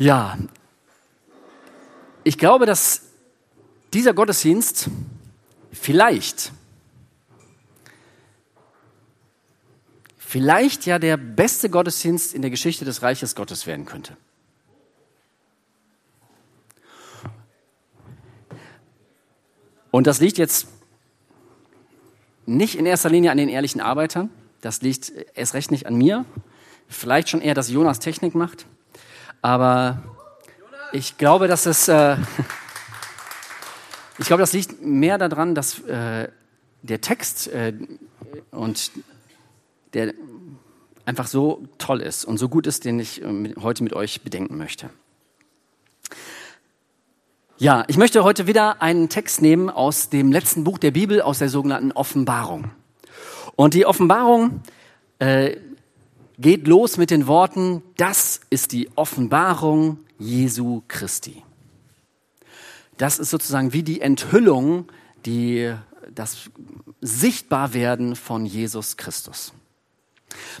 Ja, ich glaube, dass dieser Gottesdienst vielleicht, vielleicht ja der beste Gottesdienst in der Geschichte des Reiches Gottes werden könnte. Und das liegt jetzt nicht in erster Linie an den ehrlichen Arbeitern, das liegt erst recht nicht an mir, vielleicht schon eher, dass Jonas Technik macht. Aber ich glaube, dass es, äh, ich glaube, das liegt mehr daran, dass äh, der Text äh, und der einfach so toll ist und so gut ist, den ich äh, heute mit euch bedenken möchte. Ja, ich möchte heute wieder einen Text nehmen aus dem letzten Buch der Bibel, aus der sogenannten Offenbarung. Und die Offenbarung äh, geht los mit den Worten, das ist die Offenbarung Jesu Christi. Das ist sozusagen wie die Enthüllung, die, das Sichtbarwerden von Jesus Christus.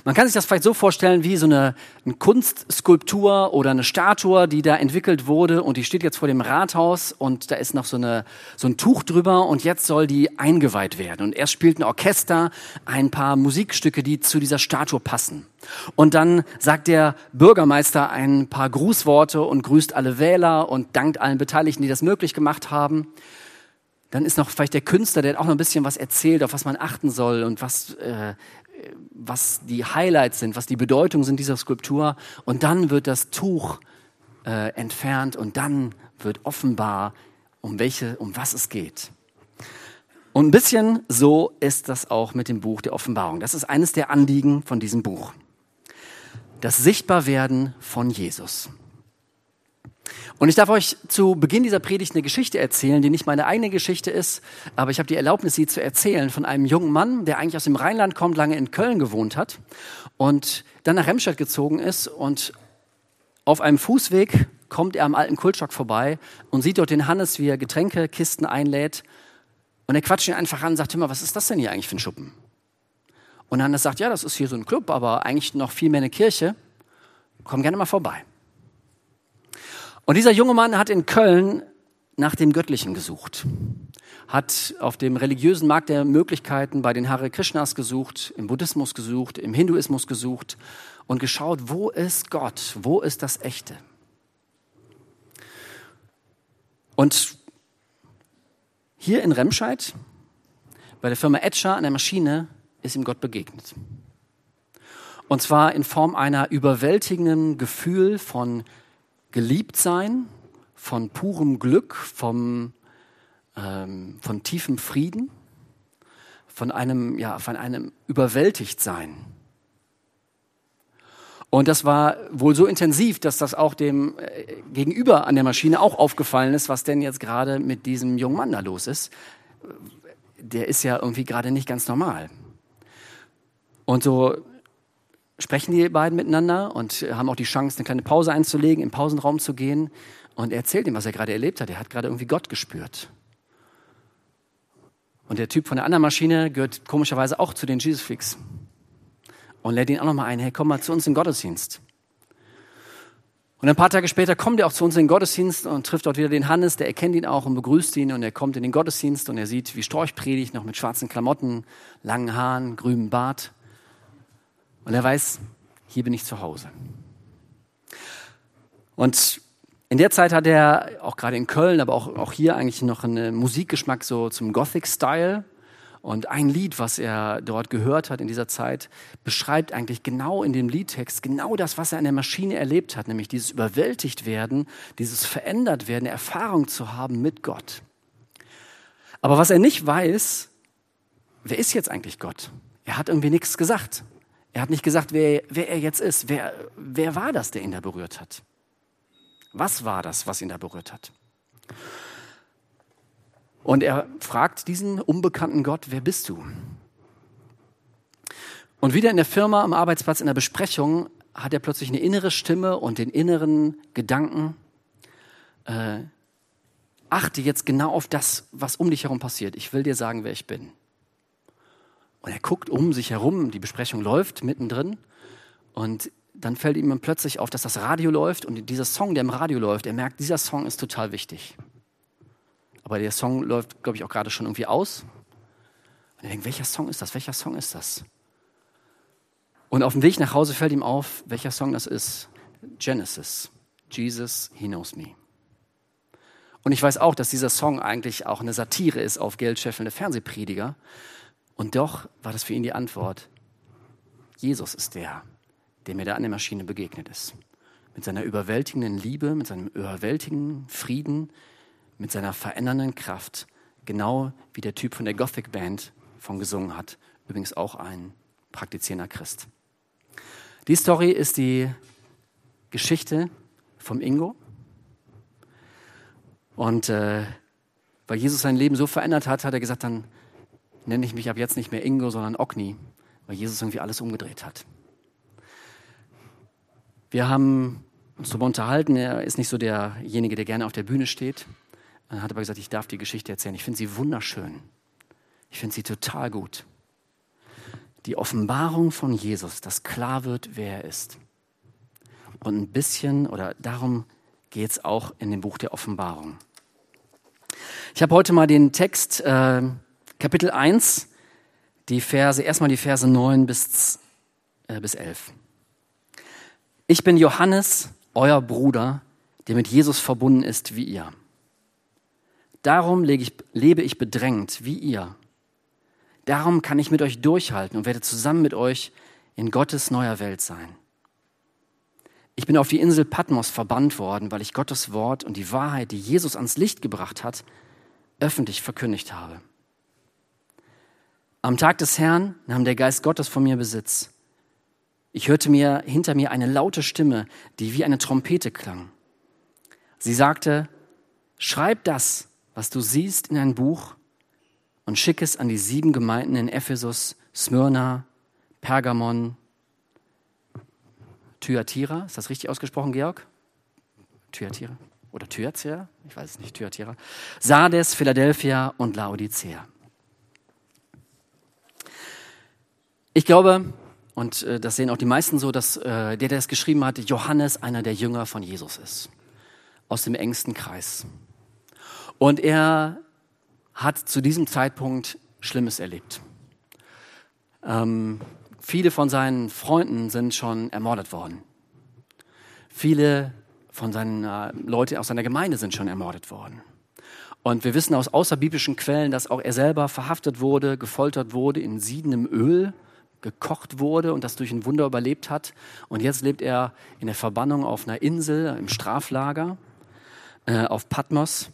Man kann sich das vielleicht so vorstellen wie so eine, eine, Kunstskulptur oder eine Statue, die da entwickelt wurde und die steht jetzt vor dem Rathaus und da ist noch so, eine, so ein Tuch drüber und jetzt soll die eingeweiht werden. Und erst spielt ein Orchester ein paar Musikstücke, die zu dieser Statue passen. Und dann sagt der Bürgermeister ein paar Grußworte und grüßt alle Wähler und dankt allen Beteiligten, die das möglich gemacht haben. Dann ist noch vielleicht der Künstler, der auch noch ein bisschen was erzählt, auf was man achten soll und was, äh, was die Highlights sind, was die Bedeutung sind dieser Skulptur. Und dann wird das Tuch äh, entfernt und dann wird offenbar, um welche, um was es geht. Und ein bisschen so ist das auch mit dem Buch der Offenbarung. Das ist eines der Anliegen von diesem Buch. Das Sichtbarwerden von Jesus. Und ich darf euch zu Beginn dieser Predigt eine Geschichte erzählen, die nicht meine eigene Geschichte ist, aber ich habe die Erlaubnis, sie zu erzählen von einem jungen Mann, der eigentlich aus dem Rheinland kommt, lange in Köln gewohnt hat und dann nach Remscheid gezogen ist und auf einem Fußweg kommt er am alten Kultschock vorbei und sieht dort den Hannes, wie er Getränkekisten einlädt und er quatscht ihn einfach an und sagt, hör was ist das denn hier eigentlich für ein Schuppen? Und Hannes sagt, ja, das ist hier so ein Club, aber eigentlich noch viel mehr eine Kirche. Komm gerne mal vorbei. Und dieser junge Mann hat in Köln nach dem Göttlichen gesucht, hat auf dem religiösen Markt der Möglichkeiten bei den Hare Krishnas gesucht, im Buddhismus gesucht, im Hinduismus gesucht und geschaut, wo ist Gott, wo ist das Echte. Und hier in Remscheid, bei der Firma Etcher an der Maschine, ist ihm Gott begegnet. Und zwar in Form einer überwältigenden Gefühl von geliebt sein, von purem Glück, vom, ähm, von tiefem Frieden, von einem, ja, von einem überwältigt sein. Und das war wohl so intensiv, dass das auch dem äh, Gegenüber an der Maschine auch aufgefallen ist, was denn jetzt gerade mit diesem jungen Mann da los ist. Der ist ja irgendwie gerade nicht ganz normal. Und so sprechen die beiden miteinander und haben auch die Chance, eine kleine Pause einzulegen, im Pausenraum zu gehen. Und er erzählt ihm, was er gerade erlebt hat. Er hat gerade irgendwie Gott gespürt. Und der Typ von der anderen Maschine gehört komischerweise auch zu den Jesus Freaks. Und lädt ihn auch nochmal ein, hey, komm mal zu uns in den Gottesdienst. Und ein paar Tage später kommt er auch zu uns in den Gottesdienst und trifft dort wieder den Hannes, der erkennt ihn auch und begrüßt ihn und er kommt in den Gottesdienst und er sieht, wie Storch predigt, noch mit schwarzen Klamotten, langen Haaren, grünem Bart. Und er weiß, hier bin ich zu Hause. Und in der Zeit hat er auch gerade in Köln, aber auch, auch hier eigentlich noch einen Musikgeschmack so zum Gothic-Style. Und ein Lied, was er dort gehört hat in dieser Zeit, beschreibt eigentlich genau in dem Liedtext genau das, was er an der Maschine erlebt hat, nämlich dieses überwältigt werden, dieses verändert werden, Erfahrung zu haben mit Gott. Aber was er nicht weiß, wer ist jetzt eigentlich Gott? Er hat irgendwie nichts gesagt. Er hat nicht gesagt, wer, wer er jetzt ist. Wer, wer war das, der ihn da berührt hat? Was war das, was ihn da berührt hat? Und er fragt diesen unbekannten Gott, wer bist du? Und wieder in der Firma, am Arbeitsplatz, in der Besprechung hat er plötzlich eine innere Stimme und den inneren Gedanken, äh, achte jetzt genau auf das, was um dich herum passiert. Ich will dir sagen, wer ich bin. Und er guckt um sich herum, die Besprechung läuft mittendrin und dann fällt ihm plötzlich auf, dass das Radio läuft und dieser Song, der im Radio läuft, er merkt, dieser Song ist total wichtig. Aber der Song läuft, glaube ich, auch gerade schon irgendwie aus. Und er denkt, welcher Song ist das? Welcher Song ist das? Und auf dem Weg nach Hause fällt ihm auf, welcher Song das ist. Genesis. Jesus, He Knows Me. Und ich weiß auch, dass dieser Song eigentlich auch eine Satire ist auf geldscheffelnde Fernsehprediger. Und doch war das für ihn die Antwort. Jesus ist der, der mir da an der Maschine begegnet ist. Mit seiner überwältigenden Liebe, mit seinem überwältigenden Frieden, mit seiner verändernden Kraft. Genau wie der Typ von der Gothic Band von gesungen hat. Übrigens auch ein praktizierender Christ. Die Story ist die Geschichte vom Ingo. Und äh, weil Jesus sein Leben so verändert hat, hat er gesagt, dann nenne ich mich ab jetzt nicht mehr Ingo, sondern Ogni, weil Jesus irgendwie alles umgedreht hat. Wir haben uns darüber unterhalten, er ist nicht so derjenige, der gerne auf der Bühne steht. Er hat aber gesagt, ich darf die Geschichte erzählen. Ich finde sie wunderschön. Ich finde sie total gut. Die Offenbarung von Jesus, dass klar wird, wer er ist. Und ein bisschen, oder darum geht es auch in dem Buch der Offenbarung. Ich habe heute mal den Text, äh, Kapitel 1, die Verse, erstmal die Verse 9 bis, äh, bis 11. Ich bin Johannes, euer Bruder, der mit Jesus verbunden ist wie ihr. Darum ich, lebe ich bedrängt wie ihr. Darum kann ich mit euch durchhalten und werde zusammen mit euch in Gottes neuer Welt sein. Ich bin auf die Insel Patmos verbannt worden, weil ich Gottes Wort und die Wahrheit, die Jesus ans Licht gebracht hat, öffentlich verkündigt habe. Am Tag des Herrn nahm der Geist Gottes von mir Besitz. Ich hörte mir hinter mir eine laute Stimme, die wie eine Trompete klang. Sie sagte, schreib das, was du siehst, in ein Buch und schick es an die sieben Gemeinden in Ephesus, Smyrna, Pergamon, Thyatira. Ist das richtig ausgesprochen, Georg? Thyatira? Oder Thyatira? Ich weiß es nicht, Thyatira. Sardes, Philadelphia und Laodicea. Ich glaube, und äh, das sehen auch die meisten so, dass äh, der, der das geschrieben hat, Johannes einer der Jünger von Jesus ist. Aus dem engsten Kreis. Und er hat zu diesem Zeitpunkt Schlimmes erlebt. Ähm, viele von seinen Freunden sind schon ermordet worden. Viele von seinen äh, Leuten aus seiner Gemeinde sind schon ermordet worden. Und wir wissen aus außerbiblischen Quellen, dass auch er selber verhaftet wurde, gefoltert wurde, in siedendem Öl gekocht wurde und das durch ein Wunder überlebt hat. Und jetzt lebt er in der Verbannung auf einer Insel im Straflager äh, auf Patmos.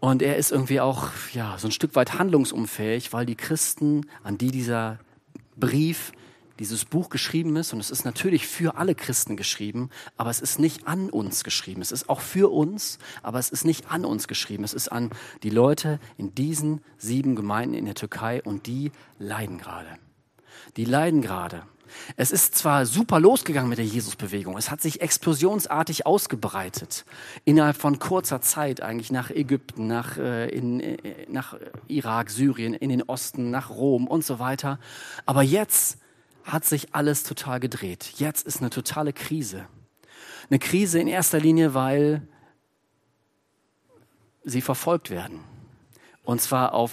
Und er ist irgendwie auch ja, so ein Stück weit handlungsunfähig, weil die Christen, an die dieser Brief, dieses Buch geschrieben ist, und es ist natürlich für alle Christen geschrieben, aber es ist nicht an uns geschrieben. Es ist auch für uns, aber es ist nicht an uns geschrieben. Es ist an die Leute in diesen sieben Gemeinden in der Türkei und die leiden gerade. Die leiden gerade. Es ist zwar super losgegangen mit der Jesusbewegung, es hat sich explosionsartig ausgebreitet, innerhalb von kurzer Zeit eigentlich nach Ägypten, nach, äh, in, äh, nach Irak, Syrien, in den Osten, nach Rom und so weiter. Aber jetzt hat sich alles total gedreht. Jetzt ist eine totale Krise. Eine Krise in erster Linie, weil sie verfolgt werden. Und zwar auf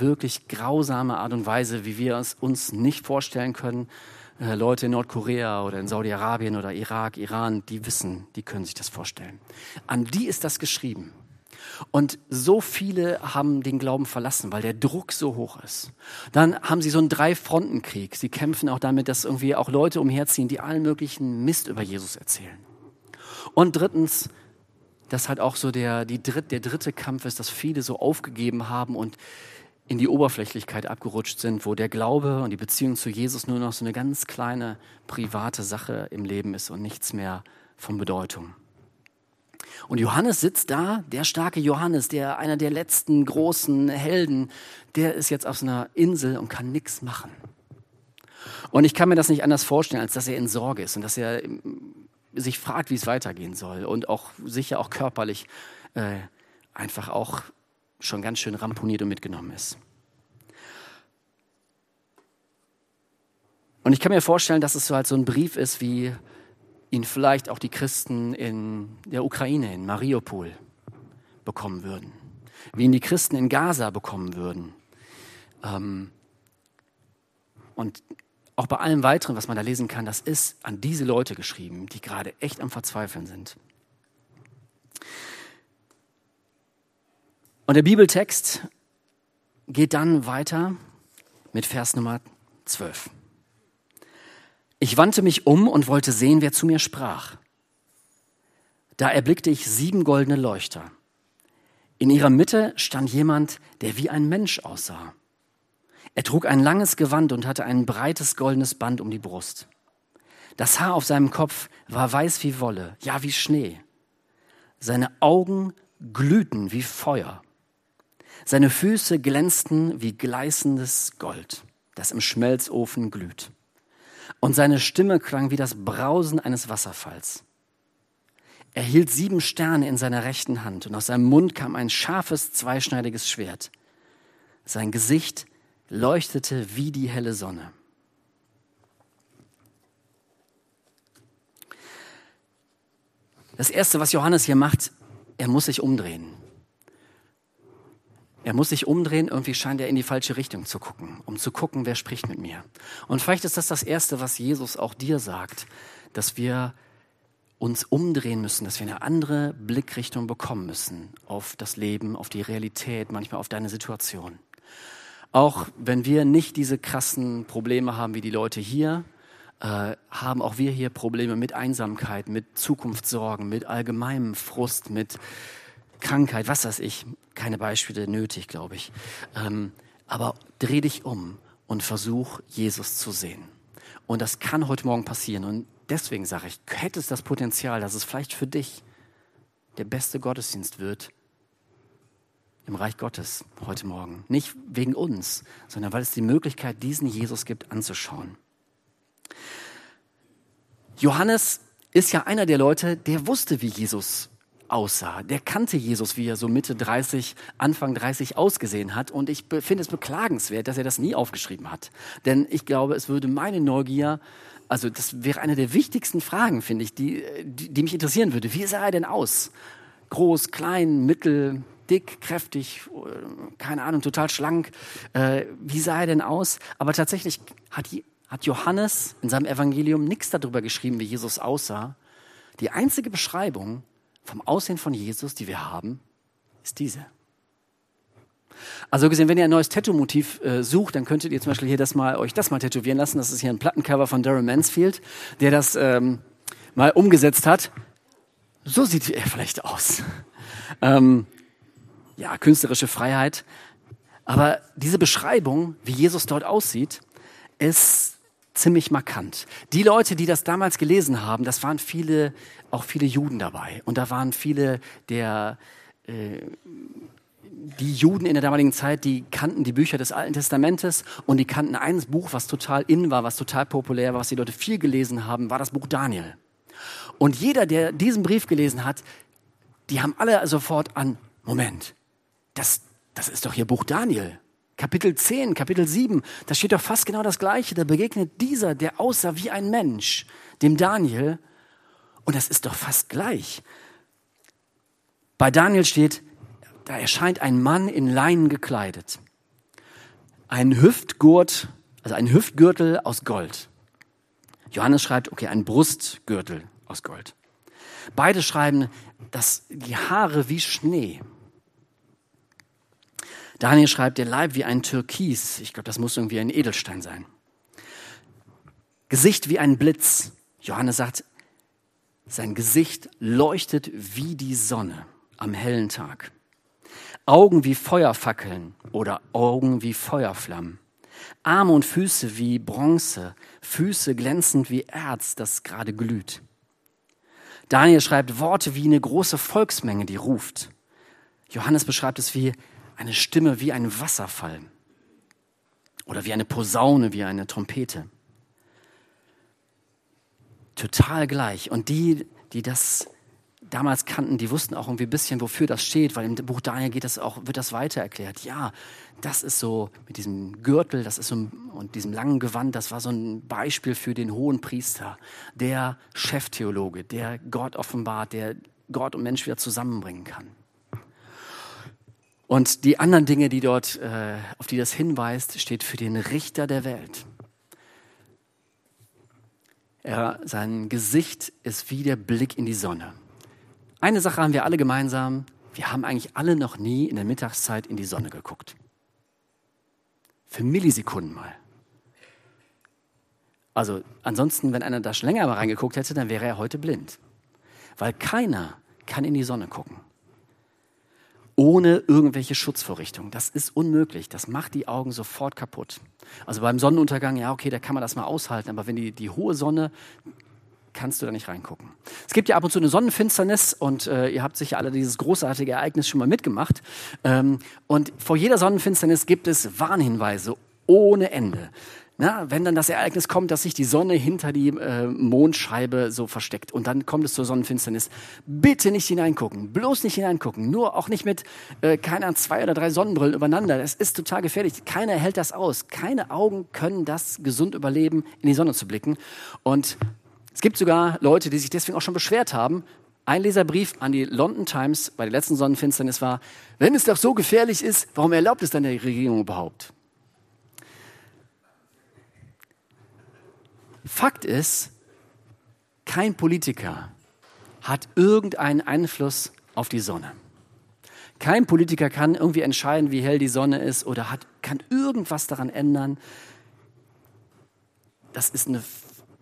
wirklich grausame Art und Weise, wie wir es uns nicht vorstellen können. Äh, Leute in Nordkorea oder in Saudi-Arabien oder Irak, Iran, die wissen, die können sich das vorstellen. An die ist das geschrieben. Und so viele haben den Glauben verlassen, weil der Druck so hoch ist. Dann haben sie so einen Drei-Fronten-Krieg. Sie kämpfen auch damit, dass irgendwie auch Leute umherziehen, die allen möglichen Mist über Jesus erzählen. Und drittens, dass halt auch so der, die dritt, der dritte Kampf ist, dass viele so aufgegeben haben und in die Oberflächlichkeit abgerutscht sind, wo der Glaube und die Beziehung zu Jesus nur noch so eine ganz kleine private Sache im Leben ist und nichts mehr von Bedeutung. Und Johannes sitzt da, der starke Johannes, der einer der letzten großen Helden, der ist jetzt auf so einer Insel und kann nichts machen. Und ich kann mir das nicht anders vorstellen, als dass er in Sorge ist und dass er sich fragt, wie es weitergehen soll und auch sicher auch körperlich äh, einfach auch schon ganz schön ramponiert und mitgenommen ist. Und ich kann mir vorstellen, dass es so halt so ein Brief ist, wie ihn vielleicht auch die Christen in der Ukraine, in Mariupol bekommen würden, wie ihn die Christen in Gaza bekommen würden. Ähm, und auch bei allem weiteren, was man da lesen kann, das ist an diese Leute geschrieben, die gerade echt am Verzweifeln sind. Und der Bibeltext geht dann weiter mit Vers Nummer 12. Ich wandte mich um und wollte sehen, wer zu mir sprach. Da erblickte ich sieben goldene Leuchter. In ihrer Mitte stand jemand, der wie ein Mensch aussah. Er trug ein langes Gewand und hatte ein breites goldenes Band um die Brust. Das Haar auf seinem Kopf war weiß wie Wolle, ja wie Schnee. Seine Augen glühten wie Feuer. Seine Füße glänzten wie gleißendes Gold, das im Schmelzofen glüht. Und seine Stimme klang wie das Brausen eines Wasserfalls. Er hielt sieben Sterne in seiner rechten Hand und aus seinem Mund kam ein scharfes, zweischneidiges Schwert. Sein Gesicht leuchtete wie die helle Sonne. Das Erste, was Johannes hier macht, er muss sich umdrehen. Er muss sich umdrehen, irgendwie scheint er in die falsche Richtung zu gucken, um zu gucken, wer spricht mit mir. Und vielleicht ist das das Erste, was Jesus auch dir sagt, dass wir uns umdrehen müssen, dass wir eine andere Blickrichtung bekommen müssen auf das Leben, auf die Realität, manchmal auf deine Situation. Auch wenn wir nicht diese krassen Probleme haben wie die Leute hier, äh, haben auch wir hier Probleme mit Einsamkeit, mit Zukunftssorgen, mit allgemeinem Frust, mit Krankheit, was weiß ich. Keine Beispiele nötig, glaube ich. Ähm, aber dreh dich um und versuch, Jesus zu sehen. Und das kann heute Morgen passieren. Und deswegen sage ich, hätte es das Potenzial, dass es vielleicht für dich der beste Gottesdienst wird, im Reich Gottes heute Morgen. Nicht wegen uns, sondern weil es die Möglichkeit diesen Jesus gibt anzuschauen. Johannes ist ja einer der Leute, der wusste, wie Jesus aussah. Der kannte Jesus, wie er so Mitte 30, Anfang 30 ausgesehen hat. Und ich finde es beklagenswert, dass er das nie aufgeschrieben hat. Denn ich glaube, es würde meine Neugier, also das wäre eine der wichtigsten Fragen, finde ich, die, die, die mich interessieren würde. Wie sah er denn aus? Groß, klein, mittel, dick, kräftig, keine Ahnung, total schlank. Äh, wie sah er denn aus? Aber tatsächlich hat, hat Johannes in seinem Evangelium nichts darüber geschrieben, wie Jesus aussah. Die einzige Beschreibung vom Aussehen von Jesus, die wir haben, ist diese. Also gesehen, wenn ihr ein neues Tattoo-Motiv äh, sucht, dann könntet ihr zum Beispiel hier das mal, euch das mal tätowieren lassen. Das ist hier ein Plattencover von Darren Mansfield, der das ähm, mal umgesetzt hat. So sieht er vielleicht aus. Ähm, ja, künstlerische Freiheit. Aber diese Beschreibung, wie Jesus dort aussieht, ist ziemlich markant. Die Leute, die das damals gelesen haben, das waren viele, auch viele Juden dabei. Und da waren viele der, äh, die Juden in der damaligen Zeit, die kannten die Bücher des Alten Testamentes und die kannten ein Buch, was total in war, was total populär war, was die Leute viel gelesen haben, war das Buch Daniel. Und jeder, der diesen Brief gelesen hat, die haben alle sofort an, Moment, das, das ist doch hier Buch Daniel. Kapitel 10, Kapitel 7, da steht doch fast genau das Gleiche. Da begegnet dieser, der aussah wie ein Mensch, dem Daniel. Und das ist doch fast gleich. Bei Daniel steht, da erscheint ein Mann in Leinen gekleidet. Ein Hüftgurt, also ein Hüftgürtel aus Gold. Johannes schreibt, okay, ein Brustgürtel aus Gold. Beide schreiben, dass die Haare wie Schnee. Daniel schreibt, der Leib wie ein Türkis. Ich glaube, das muss irgendwie ein Edelstein sein. Gesicht wie ein Blitz. Johannes sagt, sein Gesicht leuchtet wie die Sonne am hellen Tag. Augen wie Feuerfackeln oder Augen wie Feuerflammen. Arme und Füße wie Bronze, Füße glänzend wie Erz, das gerade glüht. Daniel schreibt Worte wie eine große Volksmenge, die ruft. Johannes beschreibt es wie eine Stimme wie ein Wasserfall oder wie eine Posaune, wie eine Trompete. Total gleich. Und die, die das damals kannten, die wussten auch irgendwie ein bisschen, wofür das steht, weil im Buch Daniel geht das auch, wird das weiter erklärt. Ja, das ist so mit diesem Gürtel, das ist so und diesem langen Gewand, das war so ein Beispiel für den hohen Priester, der Cheftheologe, der Gott offenbart, der Gott und Mensch wieder zusammenbringen kann. Und die anderen Dinge, die dort, äh, auf die das hinweist, steht für den Richter der Welt. Er, sein Gesicht ist wie der Blick in die Sonne. Eine Sache haben wir alle gemeinsam. Wir haben eigentlich alle noch nie in der Mittagszeit in die Sonne geguckt. Für Millisekunden mal. Also ansonsten, wenn einer da schon länger mal reingeguckt hätte, dann wäre er heute blind. Weil keiner kann in die Sonne gucken ohne irgendwelche Schutzvorrichtungen. Das ist unmöglich. Das macht die Augen sofort kaputt. Also beim Sonnenuntergang, ja, okay, da kann man das mal aushalten, aber wenn die, die hohe Sonne, kannst du da nicht reingucken. Es gibt ja ab und zu eine Sonnenfinsternis und äh, ihr habt sicher alle dieses großartige Ereignis schon mal mitgemacht. Ähm, und vor jeder Sonnenfinsternis gibt es Warnhinweise ohne Ende. Na, wenn dann das Ereignis kommt, dass sich die Sonne hinter die äh, Mondscheibe so versteckt und dann kommt es zur Sonnenfinsternis, bitte nicht hineingucken, bloß nicht hineingucken, nur auch nicht mit, äh, keine zwei oder drei Sonnenbrillen übereinander. Das ist total gefährlich. Keiner hält das aus. Keine Augen können das gesund überleben, in die Sonne zu blicken. Und es gibt sogar Leute, die sich deswegen auch schon beschwert haben. Ein Leserbrief an die London Times bei der letzten Sonnenfinsternis war, wenn es doch so gefährlich ist, warum erlaubt es dann die Regierung überhaupt? Fakt ist, kein Politiker hat irgendeinen Einfluss auf die Sonne. Kein Politiker kann irgendwie entscheiden, wie hell die Sonne ist oder hat, kann irgendwas daran ändern. Das ist eine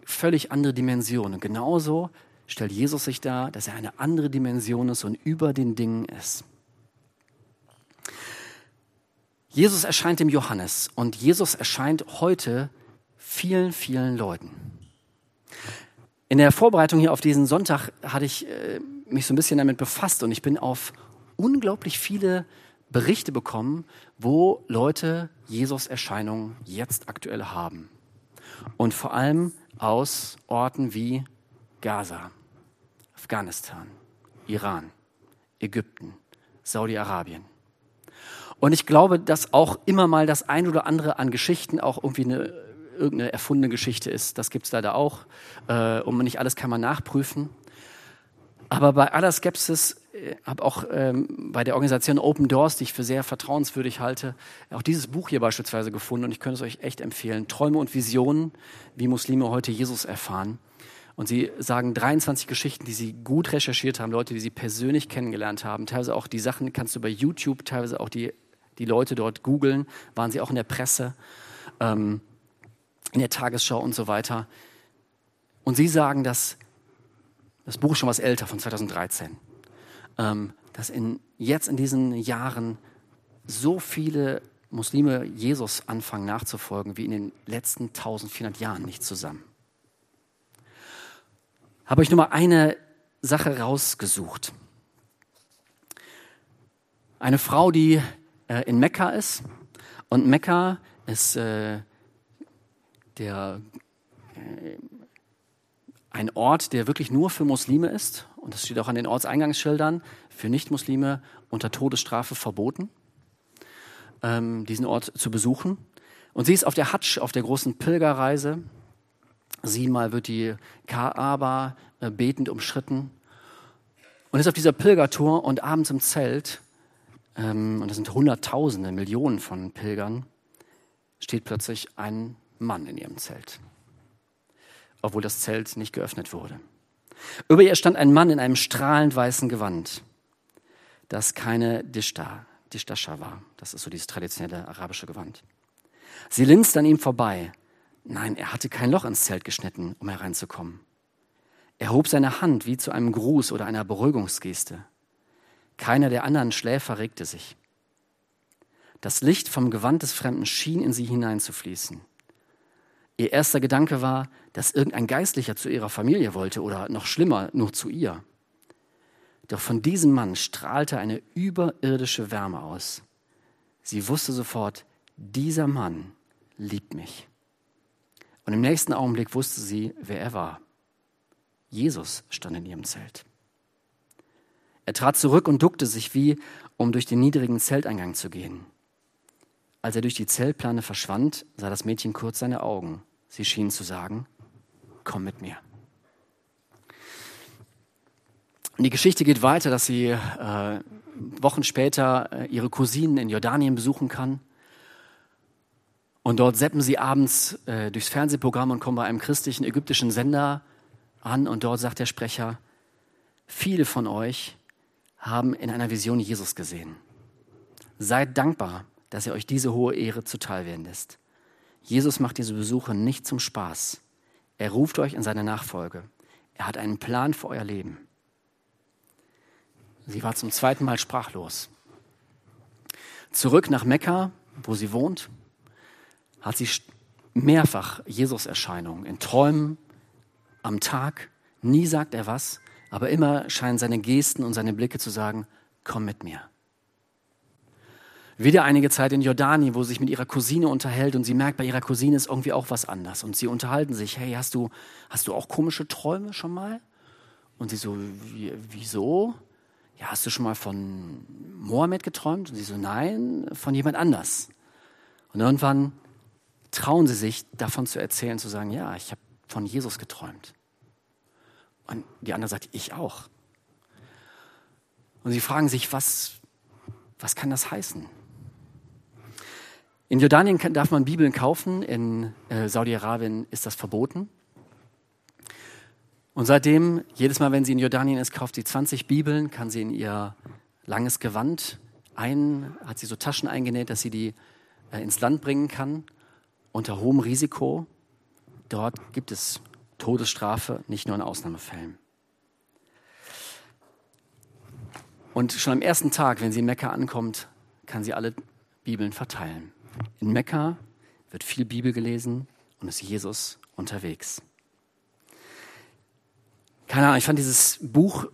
völlig andere Dimension. Und genauso stellt Jesus sich dar, dass er eine andere Dimension ist und über den Dingen ist. Jesus erscheint dem Johannes und Jesus erscheint heute vielen, vielen Leuten. In der Vorbereitung hier auf diesen Sonntag hatte ich äh, mich so ein bisschen damit befasst und ich bin auf unglaublich viele Berichte bekommen, wo Leute Jesus Erscheinungen jetzt aktuell haben. Und vor allem aus Orten wie Gaza, Afghanistan, Iran, Ägypten, Saudi-Arabien. Und ich glaube, dass auch immer mal das ein oder andere an Geschichten auch irgendwie eine irgendeine erfundene Geschichte ist. Das gibt es leider auch. Äh, und nicht alles kann man nachprüfen. Aber bei aller Skepsis äh, habe auch ähm, bei der Organisation Open Doors, die ich für sehr vertrauenswürdig halte, auch dieses Buch hier beispielsweise gefunden und ich könnte es euch echt empfehlen. Träume und Visionen, wie Muslime heute Jesus erfahren. Und sie sagen 23 Geschichten, die sie gut recherchiert haben, Leute, die sie persönlich kennengelernt haben. Teilweise auch die Sachen kannst du bei YouTube, teilweise auch die, die Leute dort googeln, waren sie auch in der Presse. Ähm, in der Tagesschau und so weiter. Und sie sagen, dass das Buch ist schon was älter, von 2013, ähm, dass in, jetzt in diesen Jahren so viele Muslime Jesus anfangen nachzufolgen wie in den letzten 1400 Jahren nicht zusammen. Habe ich nur mal eine Sache rausgesucht. Eine Frau, die äh, in Mekka ist. Und Mekka ist äh, der, äh, ein Ort, der wirklich nur für Muslime ist. Und das steht auch an den Ortseingangsschildern. Für Nichtmuslime unter Todesstrafe verboten, ähm, diesen Ort zu besuchen. Und sie ist auf der Hatsch, auf der großen Pilgerreise. Siebenmal wird die Kaaba äh, betend umschritten und ist auf dieser Pilgertour und abends im Zelt, ähm, und das sind Hunderttausende, Millionen von Pilgern, steht plötzlich ein Mann in ihrem Zelt, obwohl das Zelt nicht geöffnet wurde. Über ihr stand ein Mann in einem strahlend weißen Gewand, das keine Dishta, Dishtascha war. Das ist so dieses traditionelle arabische Gewand. Sie linste an ihm vorbei. Nein, er hatte kein Loch ins Zelt geschnitten, um hereinzukommen. Er hob seine Hand wie zu einem Gruß oder einer Beruhigungsgeste. Keiner der anderen Schläfer regte sich. Das Licht vom Gewand des Fremden schien in sie hineinzufließen. Ihr erster Gedanke war, dass irgendein Geistlicher zu ihrer Familie wollte oder noch schlimmer, nur zu ihr. Doch von diesem Mann strahlte eine überirdische Wärme aus. Sie wusste sofort, dieser Mann liebt mich. Und im nächsten Augenblick wusste sie, wer er war. Jesus stand in ihrem Zelt. Er trat zurück und duckte sich wie, um durch den niedrigen Zelteingang zu gehen. Als er durch die Zeltplane verschwand, sah das Mädchen kurz seine Augen. Sie schien zu sagen, komm mit mir. Die Geschichte geht weiter, dass sie äh, Wochen später äh, ihre Cousinen in Jordanien besuchen kann. Und dort seppen sie abends äh, durchs Fernsehprogramm und kommen bei einem christlichen ägyptischen Sender an. Und dort sagt der Sprecher, viele von euch haben in einer Vision Jesus gesehen. Seid dankbar, dass er euch diese hohe Ehre zuteil werden lässt. Jesus macht diese Besuche nicht zum Spaß. Er ruft euch in seine Nachfolge. Er hat einen Plan für euer Leben. Sie war zum zweiten Mal sprachlos. Zurück nach Mekka, wo sie wohnt, hat sie mehrfach Jesus-Erscheinungen in Träumen, am Tag. Nie sagt er was, aber immer scheinen seine Gesten und seine Blicke zu sagen, komm mit mir. Wieder einige Zeit in Jordanien, wo sie sich mit ihrer Cousine unterhält und sie merkt, bei ihrer Cousine ist irgendwie auch was anders. Und sie unterhalten sich, hey, hast du, hast du auch komische Träume schon mal? Und sie so, wieso? Ja, hast du schon mal von Mohammed geträumt? Und sie so, nein, von jemand anders. Und irgendwann trauen sie sich, davon zu erzählen, zu sagen, ja, ich habe von Jesus geträumt. Und die andere sagt, ich auch. Und sie fragen sich, was, was kann das heißen? In Jordanien darf man Bibeln kaufen, in äh, Saudi-Arabien ist das verboten. Und seitdem, jedes Mal, wenn sie in Jordanien ist, kauft sie 20 Bibeln, kann sie in ihr langes Gewand ein, hat sie so Taschen eingenäht, dass sie die äh, ins Land bringen kann, unter hohem Risiko. Dort gibt es Todesstrafe, nicht nur in Ausnahmefällen. Und schon am ersten Tag, wenn sie in Mekka ankommt, kann sie alle Bibeln verteilen. In Mekka wird viel Bibel gelesen und ist Jesus unterwegs. Keine Ahnung, ich fand dieses Buch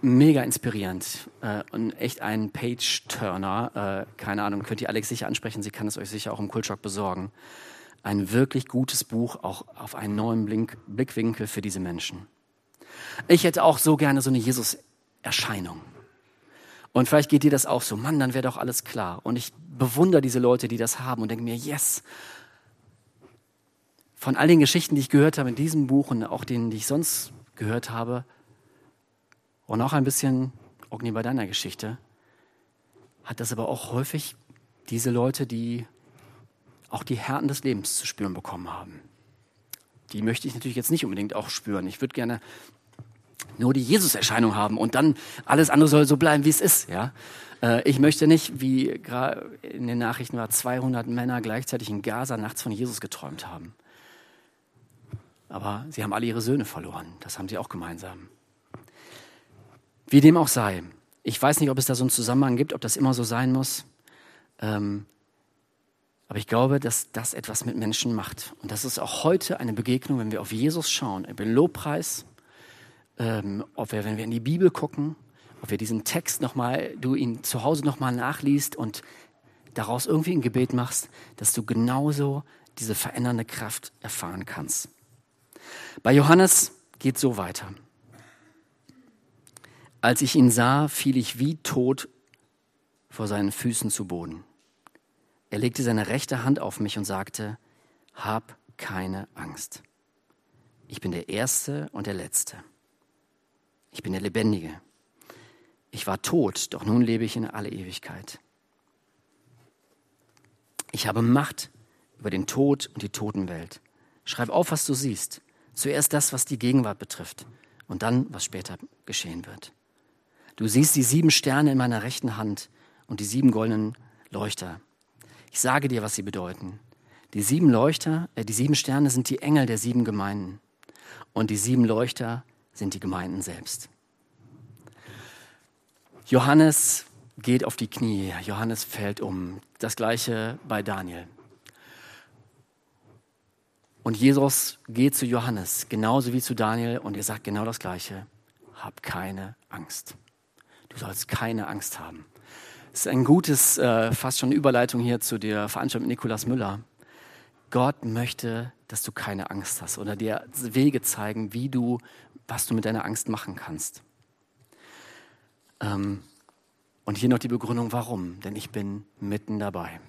mega inspirierend äh, und echt ein Page-Turner. Äh, keine Ahnung, könnt ihr Alex sicher ansprechen, sie kann es euch sicher auch im Kultschock besorgen. Ein wirklich gutes Buch, auch auf einen neuen Blink, Blickwinkel für diese Menschen. Ich hätte auch so gerne so eine Jesus-Erscheinung. Und vielleicht geht dir das auch so, Mann, dann wäre doch alles klar. Und ich bewundere diese Leute, die das haben und denke mir, yes. Von all den Geschichten, die ich gehört habe in diesem Buch und auch denen, die ich sonst gehört habe, und auch ein bisschen Ogni bei deiner Geschichte, hat das aber auch häufig diese Leute, die auch die Härten des Lebens zu spüren bekommen haben. Die möchte ich natürlich jetzt nicht unbedingt auch spüren. Ich würde gerne nur die Jesus-Erscheinung haben und dann alles andere soll so bleiben, wie es ist. Ja? Äh, ich möchte nicht, wie gerade in den Nachrichten war, 200 Männer gleichzeitig in Gaza nachts von Jesus geträumt haben. Aber sie haben alle ihre Söhne verloren. Das haben sie auch gemeinsam. Wie dem auch sei. Ich weiß nicht, ob es da so einen Zusammenhang gibt, ob das immer so sein muss. Ähm, aber ich glaube, dass das etwas mit Menschen macht. Und das ist auch heute eine Begegnung, wenn wir auf Jesus schauen, im Lobpreis, ähm, ob wir, wenn wir in die Bibel gucken, ob wir diesen Text nochmal, du ihn zu Hause nochmal nachliest und daraus irgendwie ein Gebet machst, dass du genauso diese verändernde Kraft erfahren kannst. Bei Johannes geht so weiter. Als ich ihn sah, fiel ich wie tot vor seinen Füßen zu Boden. Er legte seine rechte Hand auf mich und sagte, hab keine Angst. Ich bin der Erste und der Letzte. Ich bin der Lebendige. Ich war tot, doch nun lebe ich in alle Ewigkeit. Ich habe Macht über den Tod und die Totenwelt. Schreib auf, was du siehst. Zuerst das, was die Gegenwart betrifft und dann, was später geschehen wird. Du siehst die sieben Sterne in meiner rechten Hand und die sieben goldenen Leuchter. Ich sage dir, was sie bedeuten. Die sieben Leuchter, äh, die sieben Sterne sind die Engel der sieben Gemeinden und die sieben Leuchter sind die Gemeinden selbst. Johannes geht auf die Knie, Johannes fällt um. Das gleiche bei Daniel. Und Jesus geht zu Johannes, genauso wie zu Daniel, und er sagt genau das Gleiche. Hab keine Angst. Du sollst keine Angst haben. Das ist ein gutes, äh, fast schon Überleitung hier zu der Veranstaltung mit Nikolaus Müller. Gott möchte, dass du keine Angst hast oder dir Wege zeigen, wie du was du mit deiner Angst machen kannst. Ähm, und hier noch die Begründung, warum. Denn ich bin mitten dabei.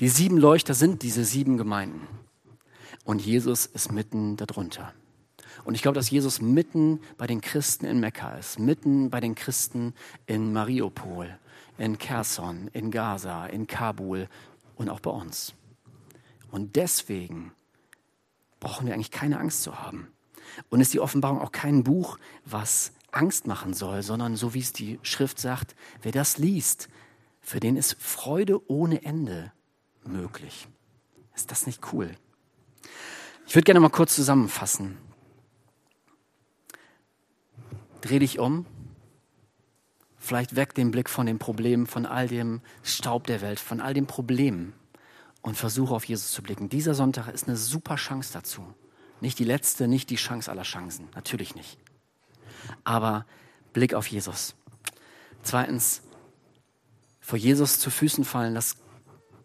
Die sieben Leuchter sind diese sieben Gemeinden. Und Jesus ist mitten darunter. Und ich glaube, dass Jesus mitten bei den Christen in Mekka ist, mitten bei den Christen in Mariupol, in Kherson, in Gaza, in Kabul und auch bei uns. Und deswegen brauchen wir eigentlich keine Angst zu haben. Und ist die Offenbarung auch kein Buch, was Angst machen soll, sondern so wie es die Schrift sagt, wer das liest, für den ist Freude ohne Ende möglich. Ist das nicht cool? Ich würde gerne mal kurz zusammenfassen. Dreh dich um, vielleicht weg den Blick von den Problemen, von all dem Staub der Welt, von all den Problemen und versuche auf Jesus zu blicken. Dieser Sonntag ist eine super Chance dazu. Nicht die letzte, nicht die Chance aller Chancen, natürlich nicht. Aber Blick auf Jesus. Zweitens, vor Jesus zu Füßen fallen, das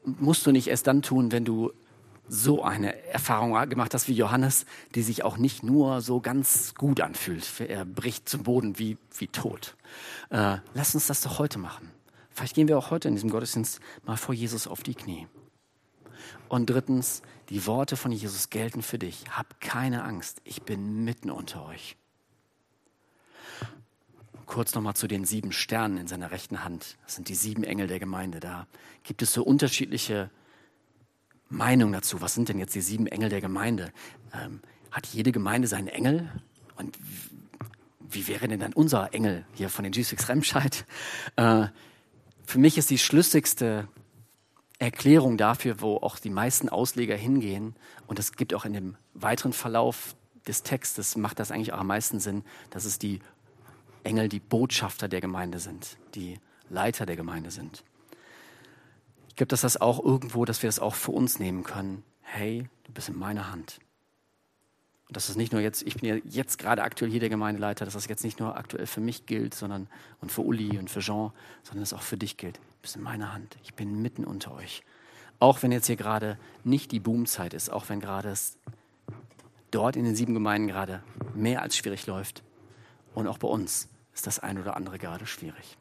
musst du nicht erst dann tun, wenn du so eine Erfahrung gemacht hast wie Johannes, die sich auch nicht nur so ganz gut anfühlt. Er bricht zum Boden wie, wie tot. Äh, lass uns das doch heute machen. Vielleicht gehen wir auch heute in diesem Gottesdienst mal vor Jesus auf die Knie. Und drittens, die Worte von Jesus gelten für dich. Hab keine Angst, ich bin mitten unter euch. Kurz nochmal zu den sieben Sternen in seiner rechten Hand. Das sind die sieben Engel der Gemeinde. Da gibt es so unterschiedliche Meinungen dazu. Was sind denn jetzt die sieben Engel der Gemeinde? Ähm, hat jede Gemeinde seinen Engel? Und wie wäre denn dann unser Engel hier von den G6 Remscheid? Äh, für mich ist die schlüssigste Erklärung dafür, wo auch die meisten Ausleger hingehen, und es gibt auch in dem weiteren Verlauf des Textes, macht das eigentlich auch am meisten Sinn, dass es die Engel die Botschafter der Gemeinde sind, die Leiter der Gemeinde sind. Ich glaube, dass das auch irgendwo, dass wir das auch für uns nehmen können. Hey, du bist in meiner Hand. Und dass das nicht nur jetzt, ich bin ja jetzt gerade aktuell hier der Gemeindeleiter, dass das jetzt nicht nur aktuell für mich gilt, sondern und für Uli und für Jean, sondern es auch für dich gilt. Bist in meiner Hand. Ich bin mitten unter euch. Auch wenn jetzt hier gerade nicht die Boomzeit ist, auch wenn gerade es dort in den sieben Gemeinden gerade mehr als schwierig läuft. Und auch bei uns ist das ein oder andere gerade schwierig.